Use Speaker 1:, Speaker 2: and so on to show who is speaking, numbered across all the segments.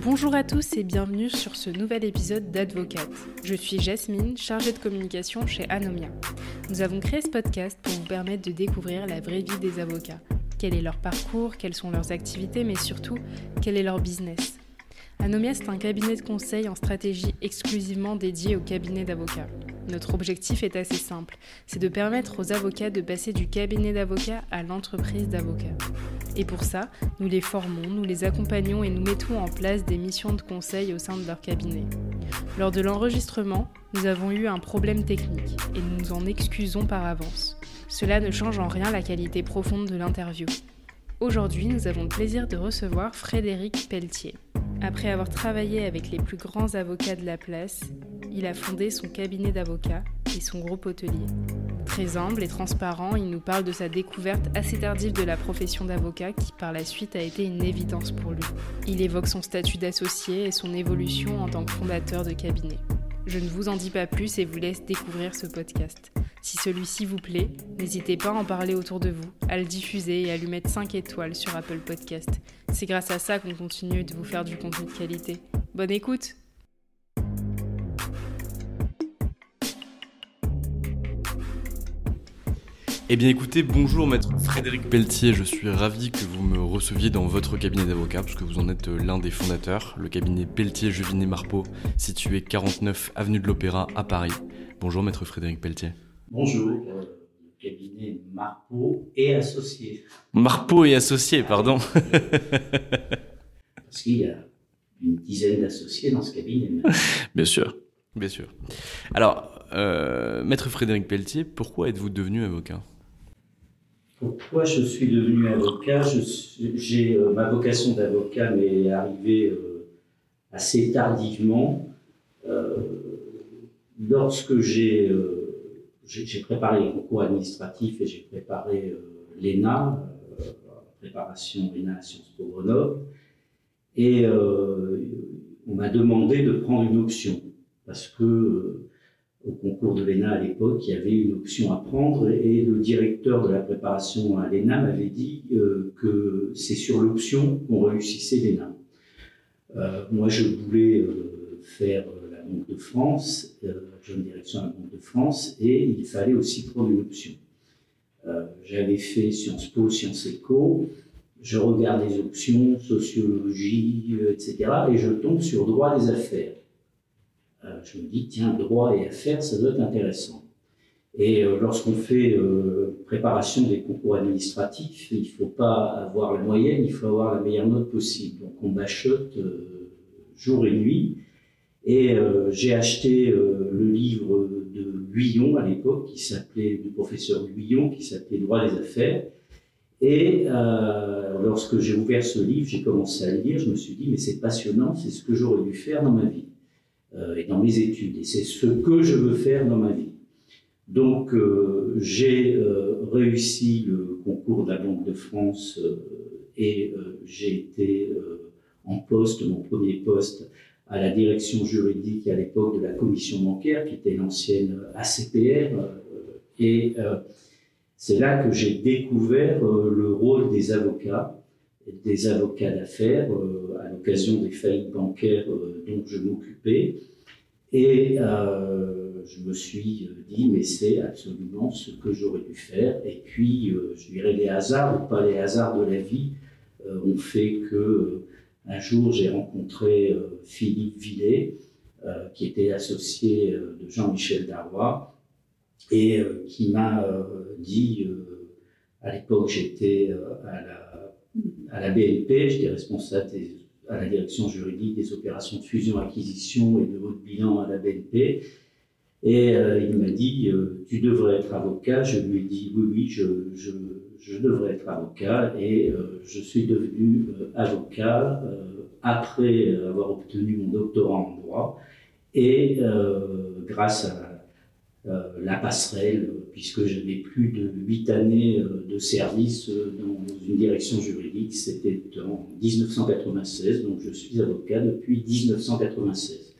Speaker 1: Bonjour à tous et bienvenue sur ce nouvel épisode d'Advocate. Je suis Jasmine, chargée de communication chez Anomia. Nous avons créé ce podcast pour vous permettre de découvrir la vraie vie des avocats. Quel est leur parcours, quelles sont leurs activités, mais surtout, quel est leur business? Anomia, est un cabinet de conseil en stratégie exclusivement dédié au cabinet d'avocats. Notre objectif est assez simple, c'est de permettre aux avocats de passer du cabinet d'avocats à l'entreprise d'avocats. Et pour ça, nous les formons, nous les accompagnons et nous mettons en place des missions de conseil au sein de leur cabinet. Lors de l'enregistrement, nous avons eu un problème technique et nous nous en excusons par avance. Cela ne change en rien la qualité profonde de l'interview. Aujourd'hui, nous avons le plaisir de recevoir Frédéric Pelletier. Après avoir travaillé avec les plus grands avocats de la place, il a fondé son cabinet d'avocats et son groupe hôtelier. Très humble et transparent, il nous parle de sa découverte assez tardive de la profession d'avocat qui par la suite a été une évidence pour lui. Il évoque son statut d'associé et son évolution en tant que fondateur de cabinet. Je ne vous en dis pas plus et vous laisse découvrir ce podcast. Si celui-ci vous plaît, n'hésitez pas à en parler autour de vous, à le diffuser et à lui mettre 5 étoiles sur Apple Podcast. C'est grâce à ça qu'on continue de vous faire du contenu de qualité. Bonne écoute
Speaker 2: Eh bien écoutez, bonjour maître Frédéric Pelletier, je suis ravi que vous me receviez dans votre cabinet d'avocat, parce que vous en êtes l'un des fondateurs, le cabinet Pelletier-Jevinet-Marpeau, situé 49 avenue de l'Opéra à Paris. Bonjour maître Frédéric Pelletier.
Speaker 3: Bonjour, euh, cabinet Marpeau et associé.
Speaker 2: Marpeau et associé, pardon.
Speaker 3: Parce qu'il y a une dizaine d'associés dans ce cabinet.
Speaker 2: bien sûr, bien sûr. Alors, euh, maître Frédéric Pelletier, pourquoi êtes-vous devenu avocat?
Speaker 3: Pourquoi je suis devenu avocat? J'ai euh, ma vocation d'avocat m'est arrivée assez tardivement. lorsque j'ai préparé les concours administratifs et j'ai préparé euh, l'ENA, euh, préparation ENA Sciences Po Grenoble. Et euh, on m'a demandé de prendre une option parce que au concours de l'ENA à l'époque, il y avait une option à prendre et le directeur de la préparation à l'ENA m'avait dit que c'est sur l'option qu'on réussissait l'ENA. moi, je voulais faire Banque de France, euh, jeune direction à la Banque de France, et il fallait aussi prendre une option. Euh, j'avais fait Sciences Po, Sciences Éco, je regarde les options, sociologie, euh, etc., et je tombe sur droit des affaires. Je me dis, tiens, droit et affaires, ça doit être intéressant. Et lorsqu'on fait préparation des concours administratifs, il ne faut pas avoir la moyenne, il faut avoir la meilleure note possible. Donc on bachote jour et nuit. Et j'ai acheté le livre de Guyon à l'époque, qui s'appelait, du professeur Guyon, qui s'appelait Droit des affaires. Et lorsque j'ai ouvert ce livre, j'ai commencé à le lire, je me suis dit, mais c'est passionnant, c'est ce que j'aurais dû faire dans ma vie et dans mes études, et c'est ce que je veux faire dans ma vie. Donc, euh, j'ai euh, réussi le concours de la Banque de France euh, et j'ai été en poste, mon premier poste, à la direction juridique à l'époque de la commission bancaire, qui était l'ancienne ACPR. et c'est là que j'ai découvert le rôle des avocats, des avocats d'affaires, à l'occasion des faillites bancaires dont je m'occupais. Et je me suis euh, dit, mais c'est absolument ce que j'aurais dû faire. Et puis, euh, je dirais, les hasards, ou pas les hasards de la vie, euh, ont fait que un jour, j'ai rencontré Philippe Villet, qui était associé de Jean-Michel Darrois, et qui m'a dit, à l'époque, j'étais à la, à la BNP, j'étais responsable à la direction juridique des opérations de fusion-acquisition et de votre bilan à la BNP. Et euh, il m'a dit, euh, tu devrais être avocat. Je lui ai dit, oui, oui, je, je, je devrais être avocat. Et euh, je suis devenu avocat après avoir obtenu mon doctorat en droit. Et grâce à la passerelle, puisque j'avais plus de huit années de service dans une direction juridique, c'était en 1996, donc je suis avocat depuis 1996.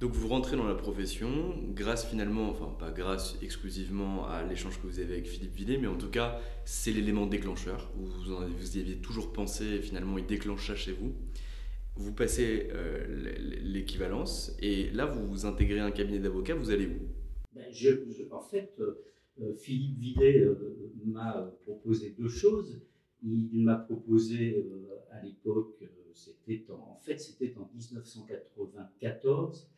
Speaker 2: Donc vous rentrez dans la profession grâce finalement, enfin pas grâce exclusivement à l'échange que vous avez avec Philippe Villet, mais en tout cas c'est l'élément déclencheur. Vous, y aviez toujours pensé finalement il déclencha chez vous. Vous passez euh, l'équivalence et là vous, vous intégrez un cabinet d'avocats, vous allez où?
Speaker 3: Ben, En fait, euh, euh, Philippe Villet m'a proposé deux choses. Il m'a proposé à l'époque, c'était en, en fait c'était en 1994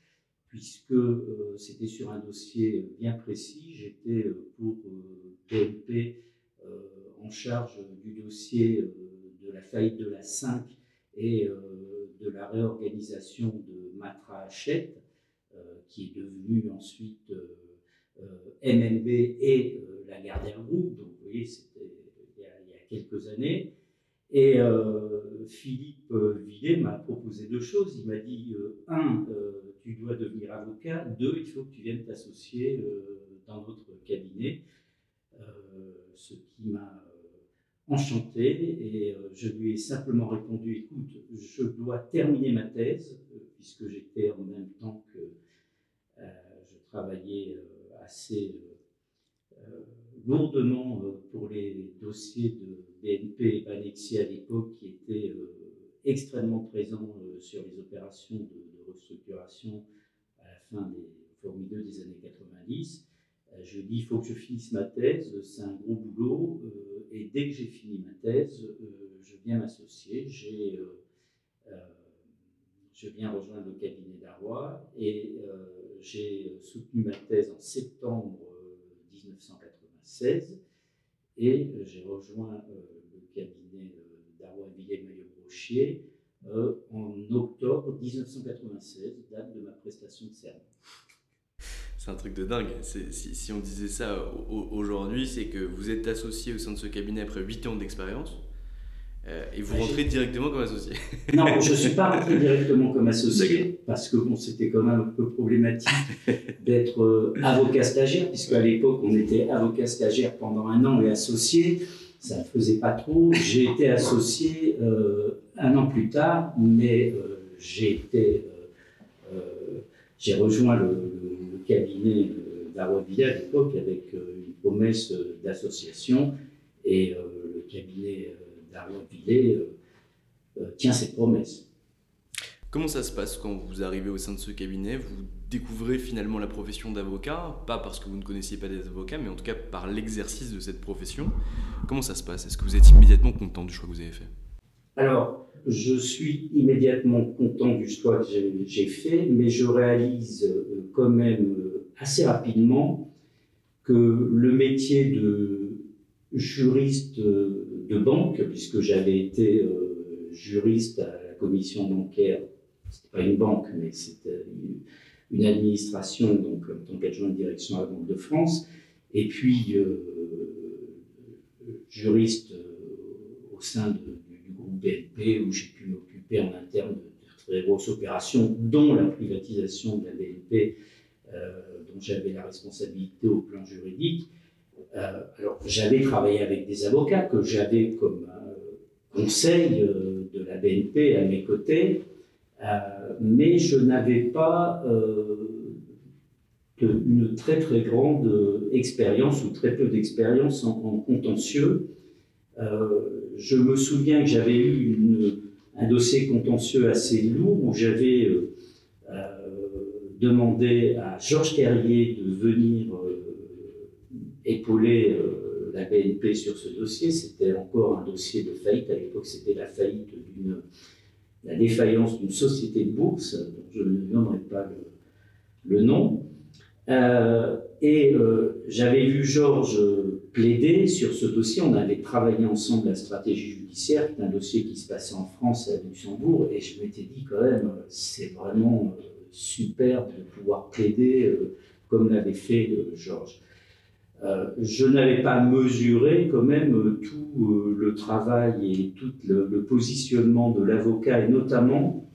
Speaker 3: puisque euh, c'était sur un dossier bien précis. J'étais euh, pour euh, en charge du dossier de la faillite de la 5 et de la réorganisation de Matra Hachette, qui est devenue ensuite MNB et la Gardère Group. Donc, vous voyez, c'était il, y a quelques années. Et Philippe Villet m'a proposé deux choses. Il m'a dit, un, tu dois devenir avocat. Deux, il faut que tu viennes t'associer euh, dans notre cabinet. Euh, ce qui m'a euh, enchanté et je lui ai simplement répondu écoute, je dois terminer ma thèse puisque j'étais en même temps que je travaillais assez lourdement pour les dossiers de BNP et Banexi à l'époque qui étaient extrêmement présents sur les opérations de restructuration à la fin des formideux des années 90. Euh, je dis, il faut que je finisse ma thèse, c'est un gros boulot, euh, et dès que j'ai fini ma thèse, euh, je viens m'associer. J'ai, je viens rejoindre le cabinet d'Arrois et j'ai soutenu ma thèse en septembre 1996 et j'ai rejoint le cabinet d'Arrois Villet Maillot Brochier euh, en octobre 1996, date de ma prestation de serment.
Speaker 2: C'est un truc de dingue. Si, si, on disait ça aujourd'hui, c'est que vous êtes associé au sein de ce cabinet après 8 ans d'expérience euh, et vous rentrez directement comme associé.
Speaker 3: Non, je ne suis pas rentré directement comme associé parce que bon, c'était quand même un peu problématique d'être euh, avocat stagiaire, puisque à l'époque on était avocat stagiaire pendant un an et associé ça ne faisait pas trop. J'ai été associé euh, un an plus tard, mais euh, j'ai été, j'ai rejoint le, cabinet d'Arwavilla à l'époque avec une promesse d'association et le cabinet d'Arwavilla tient cette promesse.
Speaker 2: Comment ça se passe quand vous arrivez au sein de ce cabinet? Vous découvrez finalement la profession d'avocat, pas parce que vous ne connaissiez pas des avocats, mais en tout cas par l'exercice de cette profession. Comment ça se passe? Est-ce que vous êtes immédiatement content du choix que vous avez fait?
Speaker 3: Alors, je suis immédiatement content du choix que j'ai fait, mais je réalise euh, quand même euh, assez rapidement que le métier de juriste euh, de banque, puisque j'avais été juriste à la commission bancaire c'était pas une banque, mais c'était une administration, donc en tant qu'adjoint de direction à la Banque de France, et puis juriste au sein du groupe BNP, où j'ai pu m'occuper en interne de, très grosses opérations, dont la privatisation de la BNP, dont j'avais la responsabilité au plan juridique. Alors, j'avais travaillé avec des avocats que j'avais comme conseil de la BNP à mes côtés, euh, mais je n'avais pas euh, une très très grande expérience ou très peu d'expérience en, contentieux. Euh, je me souviens que j'avais eu un dossier contentieux assez lourd où j'avais demandé à Georges Terrier de venir épauler la BNP sur ce dossier. C'était encore un dossier de faillite. À l'époque, c'était la faillite d'une la défaillance d'une société de bourse, dont je ne donnerai pas le, nom. Euh, et euh, j'avais vu Georges plaider sur ce dossier. On avait travaillé ensemble la stratégie judiciaire, un dossier qui se passait en France et à Luxembourg. Et je m'étais dit quand même, c'est vraiment euh, superbe de pouvoir plaider comme l'avait fait Georges. Euh, je n'avais pas mesuré quand même euh, tout euh, le travail et tout le, positionnement de l'avocat et notamment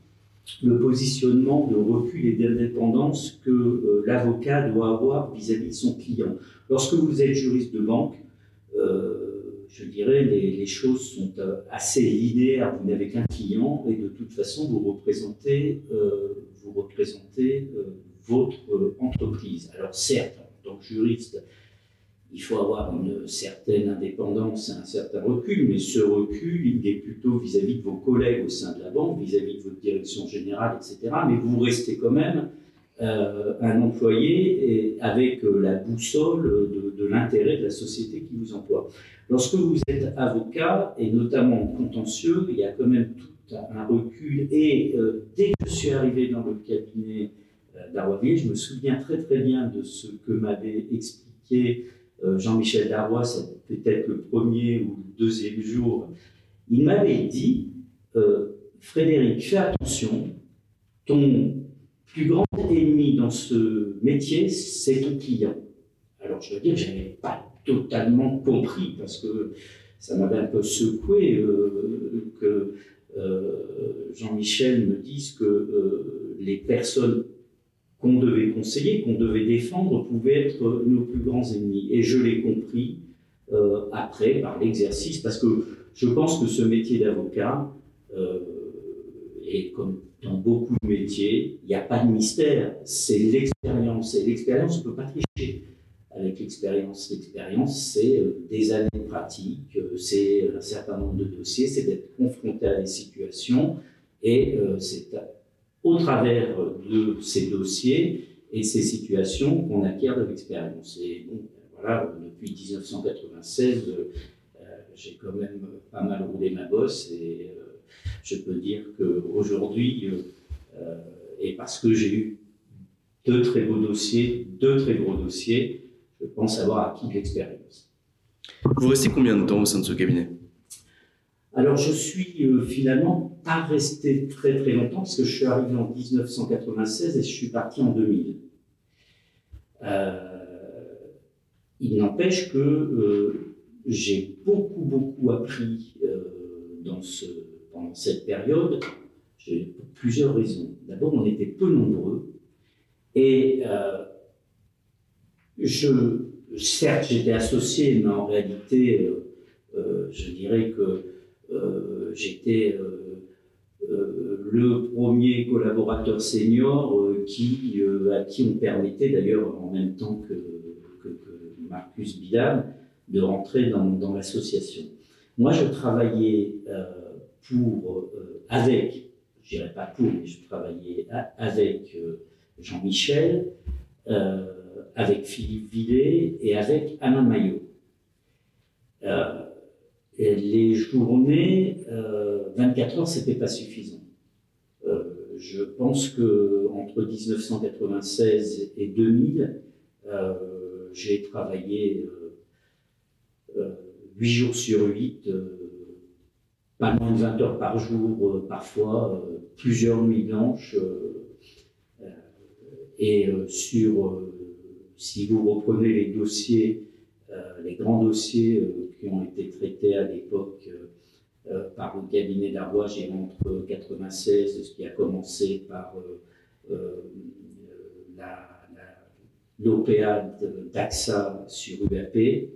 Speaker 3: le positionnement de recul et d'indépendance que l'avocat doit avoir vis-à-vis de son client. Lorsque vous êtes juriste de banque, je dirais, les, les, choses sont assez linéaires. Vous n'avez qu'un client et de toute façon, vous représentez, vous représentez votre entreprise. Alors certes, en tant que juriste, il faut avoir une certaine indépendance un certain recul, mais ce recul, il est plutôt vis-à-vis de vos collègues au sein de la banque, vis-à-vis de votre direction générale, etc. Mais vous restez quand même euh, un employé avec euh, la boussole de, l'intérêt de la société qui vous emploie. Lorsque vous êtes avocat, et notamment en contentieux, il y a quand même tout un recul. Et euh, dès que je suis arrivé dans le cabinet d'Arrovier, je me souviens très très bien de ce que m'avait expliqué Jean-Michel Darrois, c'est peut-être le premier ou le deuxième jour, il m'avait dit euh, Frédéric, fais attention, ton plus grand ennemi dans ce métier, c'est ton client. Alors je veux dire, je n'avais pas totalement compris parce que ça m'avait un peu secoué euh, que Jean-Michel me dise que les personnes qu'on devait conseiller, qu'on devait défendre, pouvaient être nos plus grands ennemis. Et je l'ai compris euh, après par l'exercice, parce que je pense que ce métier d'avocat, euh, et comme dans beaucoup de métiers, il n'y a pas de mystère, c'est l'expérience. Et l'expérience, on ne peut pas tricher avec l'expérience. L'expérience, c'est euh, des années de pratique, c'est un certain nombre de dossiers, c'est d'être confronté à des situations, et c'est au travers de ces dossiers et ces situations qu'on acquiert de l'expérience. Et bon, voilà, depuis 1996, euh, j'ai quand même pas mal roulé ma bosse et euh, je peux dire qu'aujourd'hui, euh, et parce que j'ai eu deux très beaux dossiers, deux très gros dossiers, je pense avoir acquis de l'expérience.
Speaker 2: Vous restez combien de temps au sein de ce cabinet?
Speaker 3: Alors, je suis euh, finalement pas resté très très longtemps, parce que je suis arrivé en 1996 et je suis parti en 2000. Euh, il n'empêche que euh, j'ai beaucoup beaucoup appris dans ce, pendant cette période, pour plusieurs raisons. D'abord, on était peu nombreux, et je, certes, j'étais associé, mais en réalité, je dirais que euh, j'étais euh, euh, le premier collaborateur senior qui, à qui on permettait d'ailleurs en même temps que, Marcus Bidam de rentrer dans, l'association. Moi, je travaillais pour, avec, je dirais pas pour, mais je travaillais avec Jean-Michel, avec Philippe Villet et avec Alain Maillot les journées, 24 euh, heures, c'était pas suffisant. Euh, je pense que entre 1996 et 2000, euh, j'ai travaillé 8 jours sur 8 pas moins de 20 heures par jour, parfois plusieurs nuits blanches. et sur, si vous reprenez les dossiers, les grands dossiers qui ont été traités à l'époque par le cabinet d'Arbois, j'ai entre 96, ce qui a commencé par l'OPA d'AXA sur UAP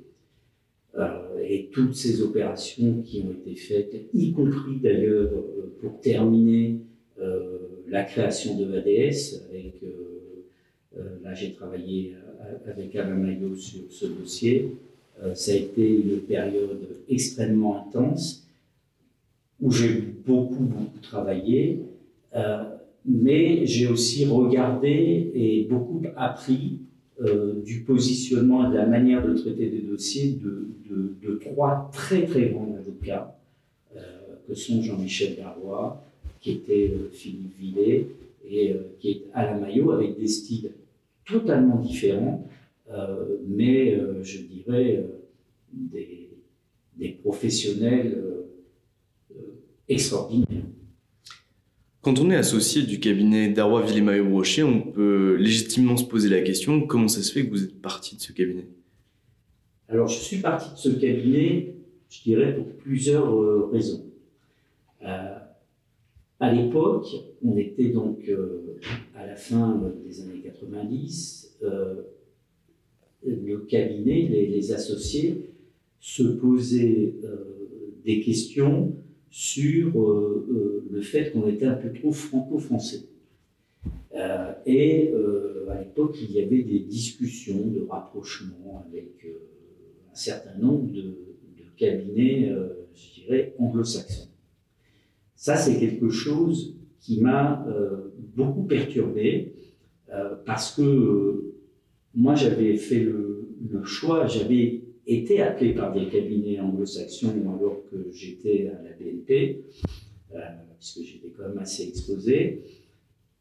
Speaker 3: euh, et toutes ces opérations qui ont été faites, y compris d'ailleurs euh, pour terminer euh, la création de ADS. Avec, là, j'ai travaillé avec Alain Maillot sur ce dossier. ça a été une période extrêmement intense où j'ai beaucoup, beaucoup travaillé mais j'ai aussi regardé et beaucoup appris euh, du positionnement et de la manière de traiter des dossiers de, de, trois très très grands avocats, euh, que sont Jean-Michel Darrois, qui était euh, Philippe Villet et qui est Alain Maillot, avec des styles totalement différents, mais je dirais des, des professionnels extraordinaires.
Speaker 2: Quand on est associé du cabinet Darrois Villemaillot Brochet, on peut légitimement se poser la question comment ça se fait que vous êtes parti de ce cabinet?
Speaker 3: Alors, je suis parti de ce cabinet, je dirais, pour plusieurs euh, raisons. Euh, à l'époque, on était donc euh, à la fin des années 90, le cabinet, les, les, associés, se posaient des questions sur euh, euh, le fait qu'on était un peu trop franco-français. Euh, et à l'époque, il y avait des discussions de rapprochement avec un certain nombre de, cabinets, je dirais, anglo-saxons. Ça, c'est quelque chose qui m'a beaucoup perturbé parce que moi, j'avais fait le, le choix, j'avais été appelé par des cabinets anglo-saxons alors que j'étais à la BNP, euh, puisque j'étais quand même assez exposé.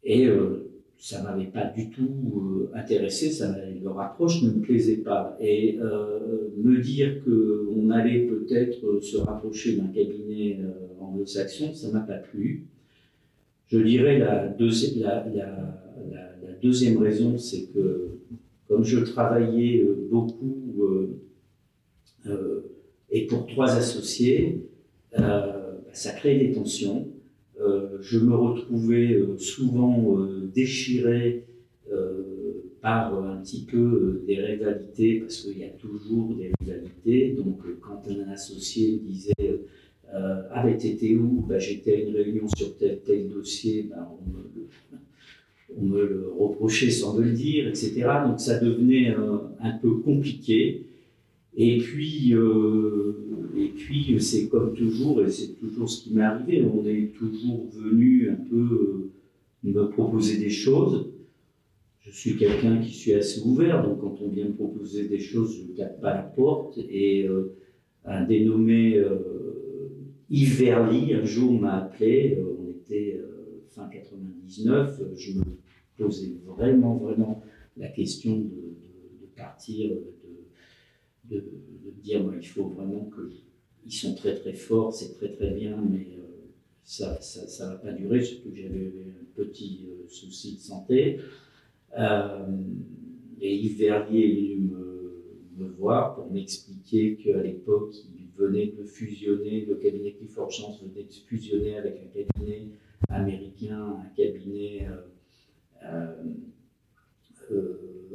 Speaker 3: Et euh, ça ne m'avait pas du tout euh, intéressé, ça, leur approche ne me plaisait pas. Et me dire qu'on allait peut-être se rapprocher d'un cabinet anglo-saxon, ça ne m'a pas plu. Je dirais la, deuxième, raison, c'est que comme je travaillais beaucoup euh, et pour trois associés, euh, bah, ça crée des tensions. Euh, je me retrouvais souvent déchiré par un petit peu des rivalités, parce qu'il y a toujours des rivalités. Donc, quand un associé disait euh, avait été où? Bah, J'étais à une réunion sur tel, tel dossier, bah, on, me le, on, me le, reprochait sans me le dire, etc. Donc, ça devenait un peu compliqué. Et puis, euh, et puis c'est comme toujours, et c'est toujours ce qui m'est arrivé, on est toujours venu un peu euh, me proposer des choses. Je suis quelqu'un qui suis assez ouvert, donc quand on vient me proposer des choses, je ne tape pas la porte. Et euh, un dénommé Yves Verly, un jour m'a appelé, on était fin 99, je me posais vraiment, vraiment la question de partir de, dire il faut vraiment que ils sont très très forts, c'est très très bien, mais euh, ça ne va pas durer, surtout que j'avais un petit euh, souci de santé. Euh, et Yves Verlier est venu me, voir pour m'expliquer qu'à l'époque, il venait de fusionner, le cabinet Clifford Chance venait de fusionner avec un cabinet américain, un cabinet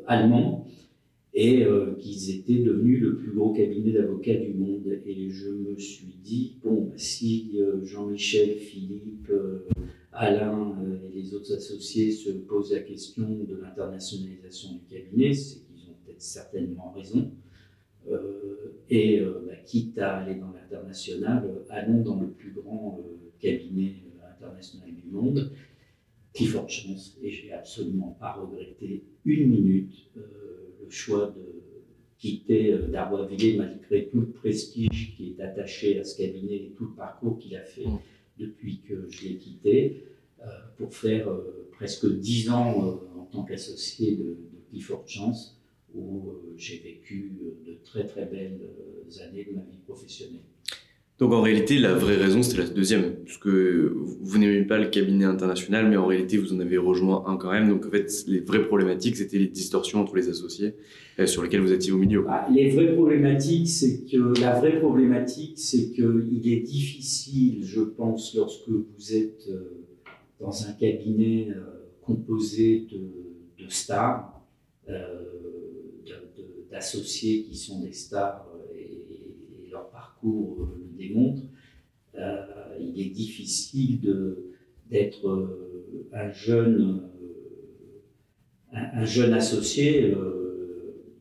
Speaker 3: allemand et euh, qu'ils étaient devenus le plus gros cabinet d'avocats du monde. Et je me suis dit, bon, bah, si euh, Jean-Michel, Philippe, euh, Alain et les autres associés se posent la question de l'internationalisation du cabinet, c'est qu'ils ont peut-être certainement raison. et bah, quitte à aller dans l'international, allons dans le plus grand cabinet international du monde. Qui forte chance, et j'ai absolument pas regretté une minute le choix de quitter euh, Darboisville malgré tout le prestige qui est attaché à ce cabinet et tout le parcours qu'il a fait mm. depuis que je l'ai quitté, euh, pour faire euh, presque dix ans en tant qu'associé de, de Clifford Chance, où j'ai vécu de très très belles années de ma vie professionnelle.
Speaker 2: Donc en réalité, la vraie raison, c'était la deuxième, parce que vous n'aimez pas le cabinet international, mais en réalité, vous en avez rejoint un quand même. Donc en fait, les vraies problématiques, c'était les distorsions entre les associés euh, sur lesquelles vous étiez au milieu.
Speaker 3: Ah, les vraies problématiques, c'est que la vraie problématique, c'est qu'il est difficile, je pense, lorsque vous êtes euh, dans un cabinet euh, composé de, stars, d'associés qui sont des stars parcours le démontre, il est difficile d'être un jeune, un, jeune associé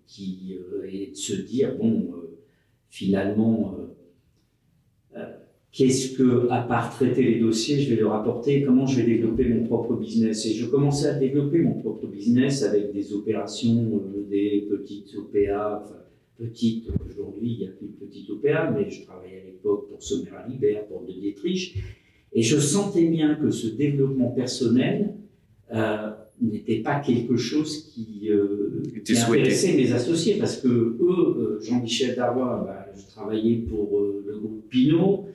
Speaker 3: qui est de se dire bon, finalement, qu'est-ce que, à part traiter les dossiers, je vais leur apporter, comment je vais développer mon propre business? Et je commençais à développer mon propre business avec des opérations, des petites OPA, enfin, petites, aujourd'hui il n'y a plus de petites OPA, mais je travaillais à l'époque pour Sommer à Libert, pour De Dietrich, et je sentais bien que ce développement personnel, euh, n'était pas quelque chose qui, euh, intéressait mes associés parce que eux, euh, Jean-Michel Darrois, bah, je travaillais pour euh, le groupe Pinot.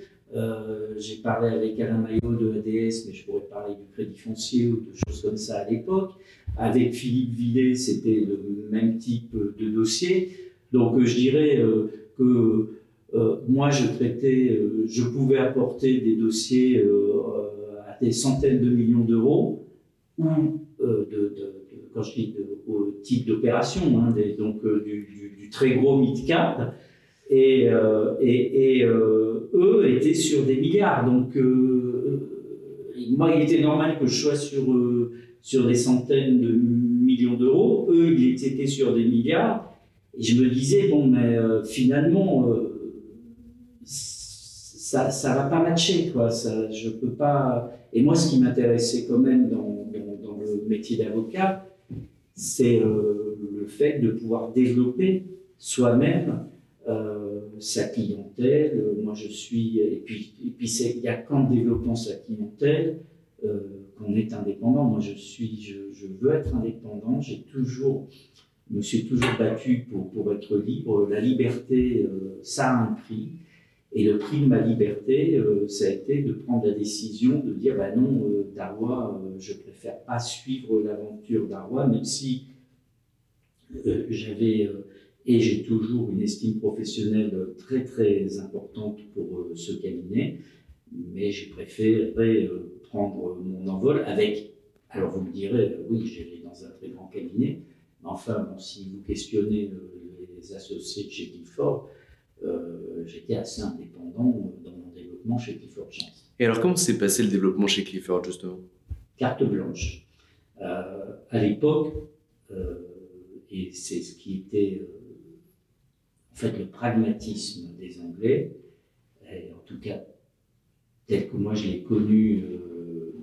Speaker 3: J'ai parlé avec Alain Maillot de ADS, mais je pourrais parler du crédit foncier ou de choses comme ça à l'époque. Avec Philippe Villet, c'était le même type de dossier. Donc je dirais que moi, je traitais, je pouvais apporter des dossiers à des centaines de millions d'euros ou euh, de, quand je dis au type d'opération, hein, donc euh, du, très gros mid-cap, et, euh, et, eux étaient sur des milliards. Donc, moi, il était normal que je sois sur, sur des centaines de millions d'euros. Eux, ils étaient sur des milliards. Et je me disais, bon, mais finalement, ça ne va pas matcher, quoi. Ça, je peux pas. Et moi, ce qui m'intéressait quand même dans métier d'avocat, c'est euh, le fait de pouvoir développer soi-même euh, sa clientèle. Moi, je suis, et puis, et puis il n'y a qu'en développant sa clientèle euh, qu'on est indépendant. Moi, je suis, je, veux être indépendant. J'ai toujours, me suis toujours battu pour, être libre. La liberté, ça a un prix. Et le prix de ma liberté, euh, ça a été de prendre la décision de dire bah non, euh, Darwa, euh, je préfère pas suivre l'aventure Darwa, même si j'avais et j'ai toujours une estime professionnelle très très importante pour ce cabinet, mais j'ai préféré prendre mon envol avec. Alors vous me direz, oui, j'allais dans un très grand cabinet, enfin, bon, si vous questionnez les associés de chez Guilford, euh, j'étais assez indépendant dans mon développement chez Clifford Chance.
Speaker 2: Et alors, comment s'est passé le développement chez Clifford, justement?
Speaker 3: Carte blanche. Euh, à l'époque, euh, et c'est ce qui était en fait le pragmatisme des Anglais, et en tout cas tel que moi je l'ai connu,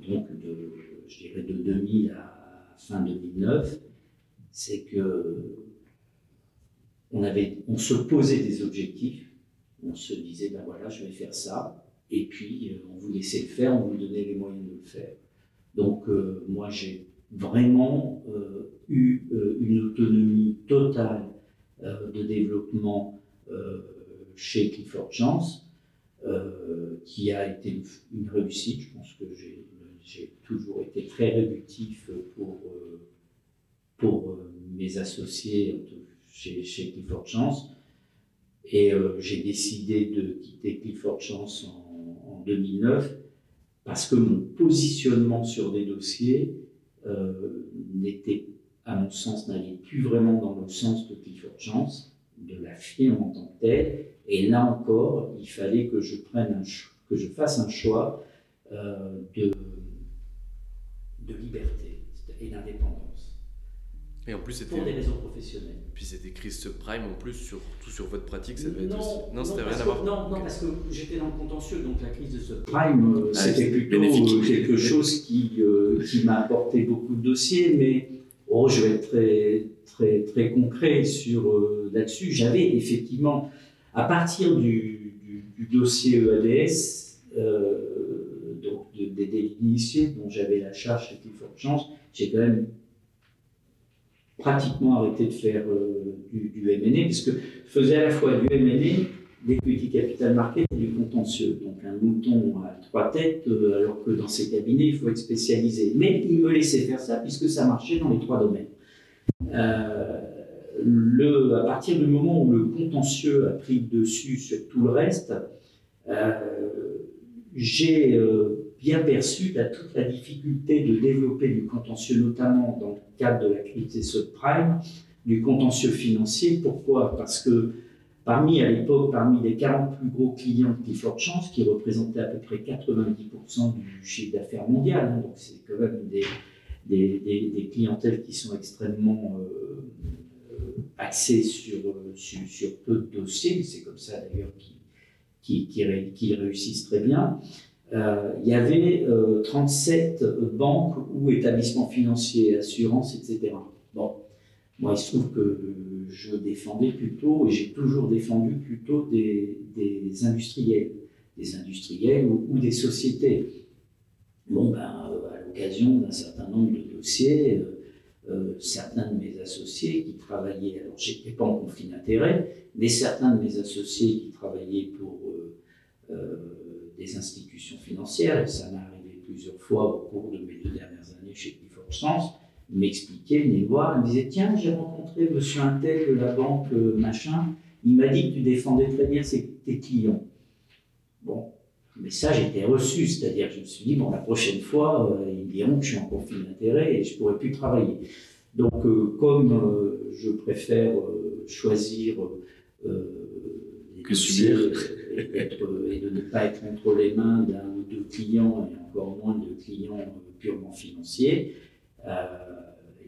Speaker 3: donc de, je dirais de 2000 à fin 2009, c'est que on, avait, on se posait des objectifs, on se disait, ben voilà, je vais faire ça, et puis euh, on vous laissait le faire, on vous donnait les moyens de le faire. Donc euh, moi j'ai vraiment euh, eu une autonomie totale de développement chez Clifford Chance, qui a été une réussite. Je pense que j'ai toujours été très réductif pour, pour mes associés, chez, Clifford Chance. Et euh, j'ai décidé de quitter Clifford Chance en, 2009 parce que mon positionnement sur des dossiers euh, n'était, à mon sens, n'allait plus vraiment dans le sens de Clifford Chance, de la firme en tant que telle. Et là encore, il fallait que je prenne un, que je fasse un choix euh, de, de liberté et d'indépendance.
Speaker 2: Et en plus, c'était.
Speaker 3: Pour des raisons professionnelles.
Speaker 2: Puis c'était écrit Prime en plus, sur, tout sur votre pratique, ça
Speaker 3: devait non, être. Non, c'était rien à voir. Non, non, parce que j'étais dans le contentieux, donc la crise de subprime, euh, ah, c'était plutôt euh, quelque chose qui, euh, qui m'a apporté beaucoup de dossiers, mais oh, je vais être très, très, très concret sur là-dessus. J'avais effectivement, à partir du, du, dossier EADS, donc des délits initiés, dont j'avais la charge chez Clifford Chance, j'ai quand même pratiquement arrêté de faire euh, du, du M&A, parce que je faisais à la fois du M&A d'equity capital market et du contentieux. Donc un mouton à trois têtes, euh, alors que dans ces cabinets, il faut être spécialisé. Mais il me laissait faire ça puisque ça marchait dans les trois domaines. Euh, le, à partir du moment où le contentieux a pris dessus sur tout le reste, j'ai bien perçu toute la difficulté de développer du contentieux, notamment dans le cadre de la crise des subprimes, du contentieux financier. Pourquoi? Parce que Parmi, à l'époque, parmi les 40 plus gros clients de Clifford Chance, qui représentaient à peu près 90% du chiffre d'affaires mondial, hein, donc c'est quand même des, des, clientèles qui sont extrêmement euh, euh, axées sur, sur, sur, peu de dossiers, c'est comme ça d'ailleurs qu'ils qui, qui, réussissent très bien. Euh, il y avait 37 banques ou établissements financiers, assurances, etc. Bon, moi, il se trouve que je défendais plutôt, et j'ai toujours défendu plutôt des, industriels, des industriels ou, des sociétés. Bon, ben, euh, à l'occasion d'un certain nombre de dossiers, euh, euh, certains de mes associés qui travaillaient, alors j'étais pas en conflit d'intérêt, mais certains de mes associés qui travaillaient pour des institutions financières, et ça m'est arrivé plusieurs fois au cours de mes deux dernières années chez Clifford Chance, m'expliquait, venait me voir, il me disait Tiens, j'ai rencontré monsieur Intel de la banque euh, machin, il m'a dit que tu défendais très bien tes clients. Bon, le message était reçu, c'est-à-dire je me suis dit Bon, la prochaine fois, euh, ils diront que je suis en conflit d'intérêt et je ne pourrai plus travailler. Donc, euh, comme je préfère choisir
Speaker 2: que subir
Speaker 3: et, de ne pas être entre les mains d'un ou deux clients et encore moins de clients purement financiers,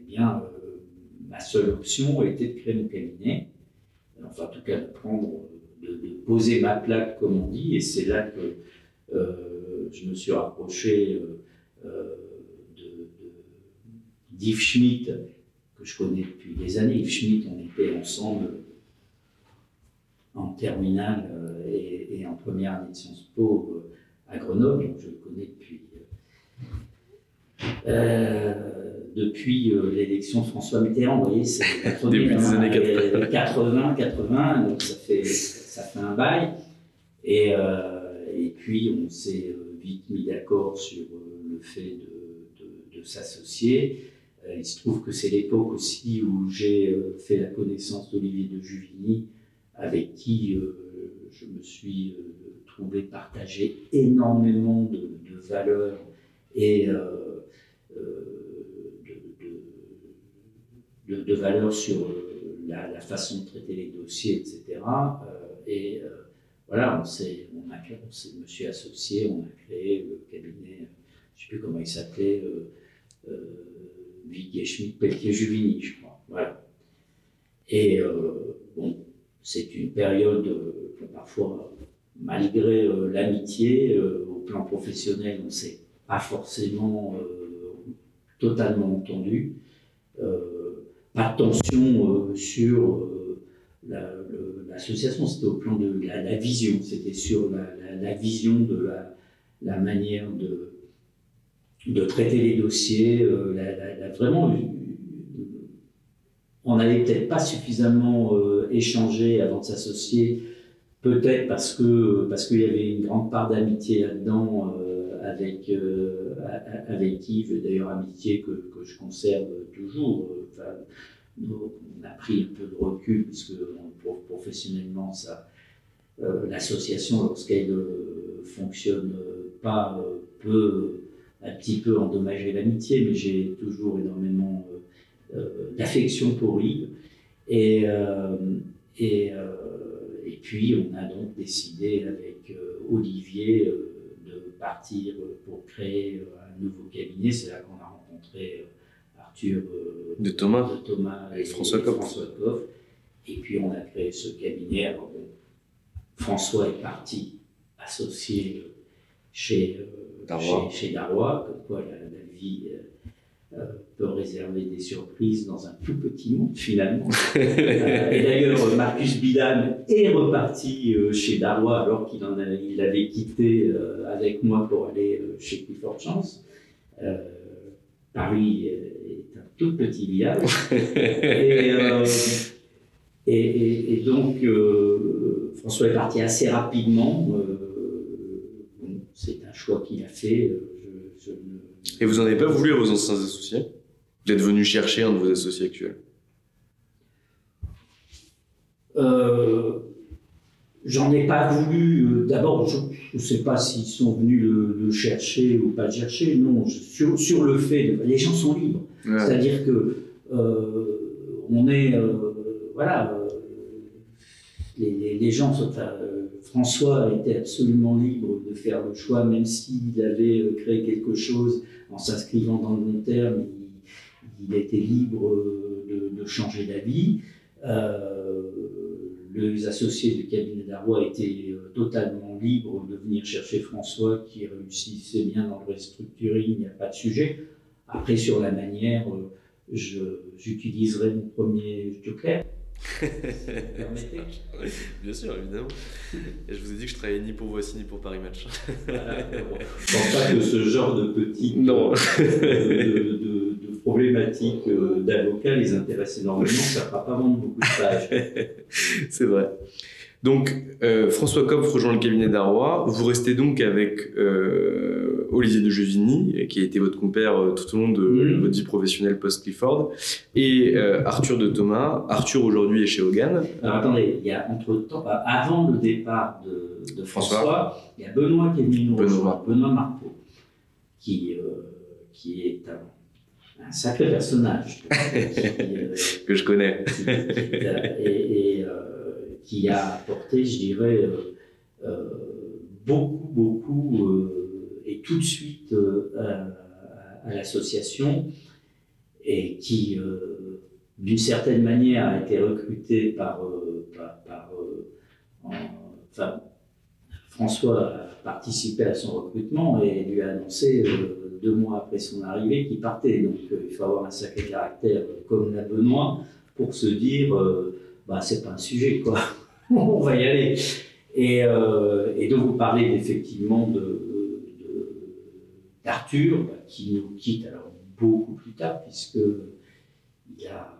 Speaker 3: bien, euh, ma seule option était de créer mon cabinet, enfin en tout cas de de, poser ma plaque comme on dit, et c'est là que euh, je me suis rapproché euh, d'Yves Schmitt, que je connais depuis des années. Yves Schmitt, on était ensemble en terminale et, en première année de Sciences Po à Grenoble, donc je le connais depuis depuis euh, l'élection de François Mitterrand. Vous voyez, c'est
Speaker 2: début des années
Speaker 3: 80. 80, donc ça fait, ça fait un bail. Et, euh, et puis, on s'est euh, vite mis d'accord sur le fait de, de, s'associer. Il se trouve que c'est l'époque aussi où j'ai fait la connaissance d'Olivier de Juvigny, avec qui je me suis trouvé partager énormément de, valeurs et de, valeur sur euh, la, façon de traiter les dossiers, etc. et euh, euh, voilà, on, s'est, on, a, on s'est, me suis associé, on a créé le cabinet, je ne sais plus comment il s'appelait, euh, Vigier Schmidt, Pelletier Juvigny, je crois. Voilà. Et bon, c'est une période parfois, malgré l'amitié, au plan professionnel, on ne s'est pas forcément totalement entendu. Pas de tension euh, sur euh, l'association, c'était au plan de la, vision, c'était sur la, vision de la, manière de, de traiter les dossiers, euh, vraiment on n'avait peut-être pas suffisamment échangé avant de s'associer, peut-être parce que parce qu'il y avait une grande part d'amitié là-dedans avec avec Yves, d'ailleurs amitié que, que, je conserve toujours. On a pris un peu de recul parce que professionnellement, ça, euh, l'association, lorsqu'elle euh, fonctionne pas, euh, peut un petit peu endommager l'amitié, mais j'ai toujours énormément d'affection pour Yves. Et, et, et, puis, on a donc décidé avec Olivier de partir pour créer un nouveau cabinet. C'est là qu'on a rencontré euh,
Speaker 2: de Thomas,
Speaker 3: et, François Koff. Et puis on a créé ce cabinet. François est parti associé euh, chez, euh, Darrois. Chez, chez, comme quoi la, vie peut réserver des surprises dans un tout petit monde finalement. et d'ailleurs, Marcus Bidam est reparti chez Darrois alors qu'il en il avait quitté avec moi pour aller chez Clifford Chance. Paris tout petit village. et, euh, Et, donc, François est parti assez rapidement. c'est un choix qu'il a fait.
Speaker 2: Et vous n'en avez pas voulu à vos anciens associés Vous êtes venu chercher un de vos associés actuels?
Speaker 3: J'en ai pas voulu. Euh, d'abord, je ne sais pas s'ils sont venus le, chercher ou pas le chercher. Non, sur, sur le fait, les gens sont libres. C'est-à-dire que euh, on est, euh, voilà, les, gens sont. François était absolument libre de faire le choix, même s'il avait créé quelque chose en s'inscrivant dans le long terme, il, était libre de, de changer d'avis les associés du cabinet d'Arrois étaient euh, totalement libres de venir chercher François qui réussissait bien dans le restructuring, il n'y a pas de sujet. Après, sur la manière, euh, j'utiliserai mon premier joker.
Speaker 2: Bien sûr, évidemment. Et je vous ai dit que je travaillais ni pour Voici ni pour Paris Match.
Speaker 3: Voilà, je pense pas que ce genre de petit
Speaker 2: non.
Speaker 3: de, problématiques euh, d'avocat les intéresse énormément, ça ne fera pas vendre beaucoup de pages.
Speaker 2: C'est vrai. Donc, euh, François Kopf rejoint le cabinet d'Arrois. Vous restez donc avec euh, Olivier de Jevigny, qui a été votre compère tout au long de mm. votre vie professionnelle post-Clifford, et Arthur de Thomas. Arthur aujourd'hui est chez Hogan.
Speaker 3: Alors attendez, il y a entre temps, avant le départ de, François, il y a Benoît qui est venu nous Benoît, Benoît Marpeau, qui, qui est un un sacré personnage
Speaker 2: euh, que je connais
Speaker 3: et, euh, qui a apporté, je dirais, euh, beaucoup, beaucoup et tout de suite à, l'association et qui, d'une certaine manière, a été recruté par, enfin, François a participé à son recrutement et lui a annoncé deux mois après son arrivée qui partait. Donc euh, il faut avoir un sacré caractère euh, comme la Benoît pour se dire euh, bah, c'est pas un sujet, quoi. on va y aller. Et, et donc vous parlez effectivement de, d'Arthur, bah, qui nous quitte alors beaucoup plus tard, puisque il a.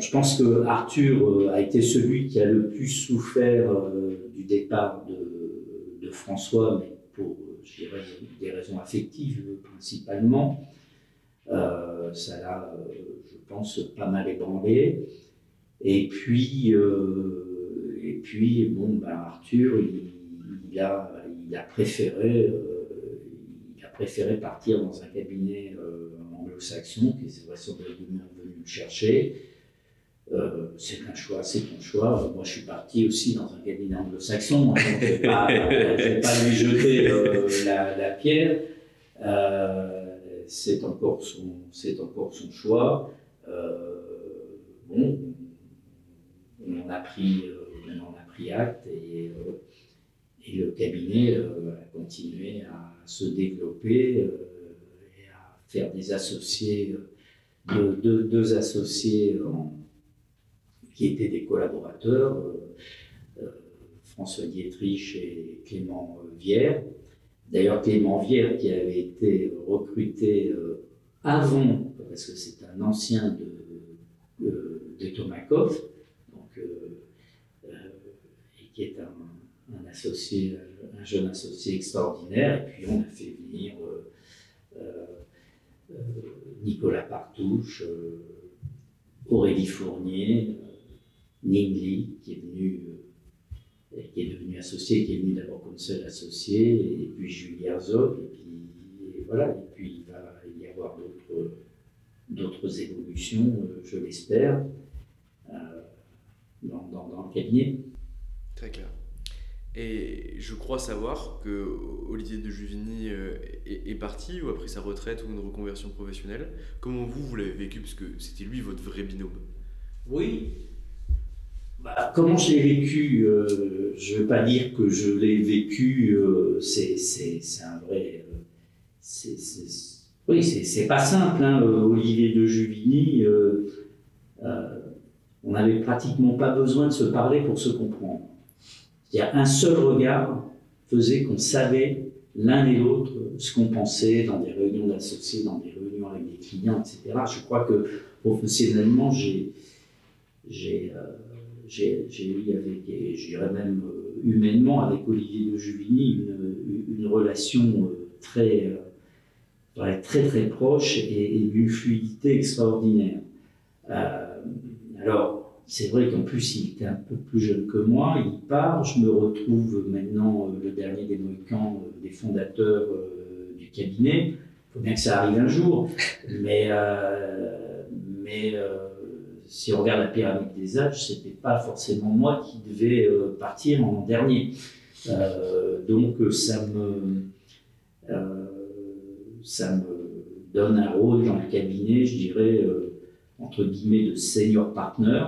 Speaker 3: je pense que Arthur a été celui qui a le plus souffert du départ de, de François, mais pour je dirais, des raisons affectives principalement. Euh, ça l'a, euh, je pense, pas mal ébranlé. Et puis, euh, et puis bon, ben Arthur, il, a, il, a préféré, il a préféré partir dans un cabinet anglo-saxon, qui est vraisemblablement venu le chercher. Euh, c'est un choix, c'est ton choix. Moi, je suis parti aussi dans un cabinet anglo-saxon, je ne vais, pas lui jeter euh, la, pierre. Euh, c'est encore, son, encore son choix. bon, on en a pris, on en a pris acte et, et le cabinet a continué à se développer et à faire des associés, deux, deux associés qui étaient des collaborateurs, euh, euh, François Dietrich et Clément euh, Vière. D'ailleurs, Clément Vière, qui avait été recruté avant, parce que c'est un ancien de, de, Tomakov, donc, et qui est un, associé, un jeune associé extraordinaire. Et puis on a fait venir Nicolas Partouche, Aurélie Fournier, Ning Li, qui est venu, euh, qui est devenu associé, qui est venu d'abord comme seul associé, et puis Julie Herzog, et puis voilà, et puis il va y avoir d'autres, d'autres évolutions, euh, je l'espère, euh, dans, dans, le cabinet.
Speaker 2: Très clair. Et je crois savoir que Olivier de Juvigny est, est, parti ou a pris sa retraite ou une reconversion professionnelle. Comment vous, vous l'avez vécu? Parce que c'était lui votre vrai binôme.
Speaker 3: Oui, bah, comment je l'ai vécu euh, Je ne veux pas dire que je l'ai vécu, euh, c'est un vrai. Euh, oui, c'est pas simple. Hein, Olivier de Juvigny, on n'avait pratiquement pas besoin de se parler pour se comprendre. Il y a un seul regard faisait qu'on savait l'un et l'autre ce qu'on pensait dans des réunions d'associés, dans des réunions avec des clients, etc. Je crois que professionnellement, j'ai j'ai eu avec, je dirais même humainement, avec Olivier de Juvigny, une, relation très, très très proche et, et d'une fluidité extraordinaire. alors, c'est vrai qu'en plus, il était un peu plus jeune que moi. Il part. Je me retrouve maintenant euh, le dernier des Mohicans, euh, des fondateurs euh, du cabinet. Il faut bien que ça arrive un jour. Mais, mais si on regarde la pyramide des âges, c'était pas forcément moi qui devais partir en dernier. donc ça me, ça me donne un rôle dans le cabinet, je dirais, entre guillemets, de senior partner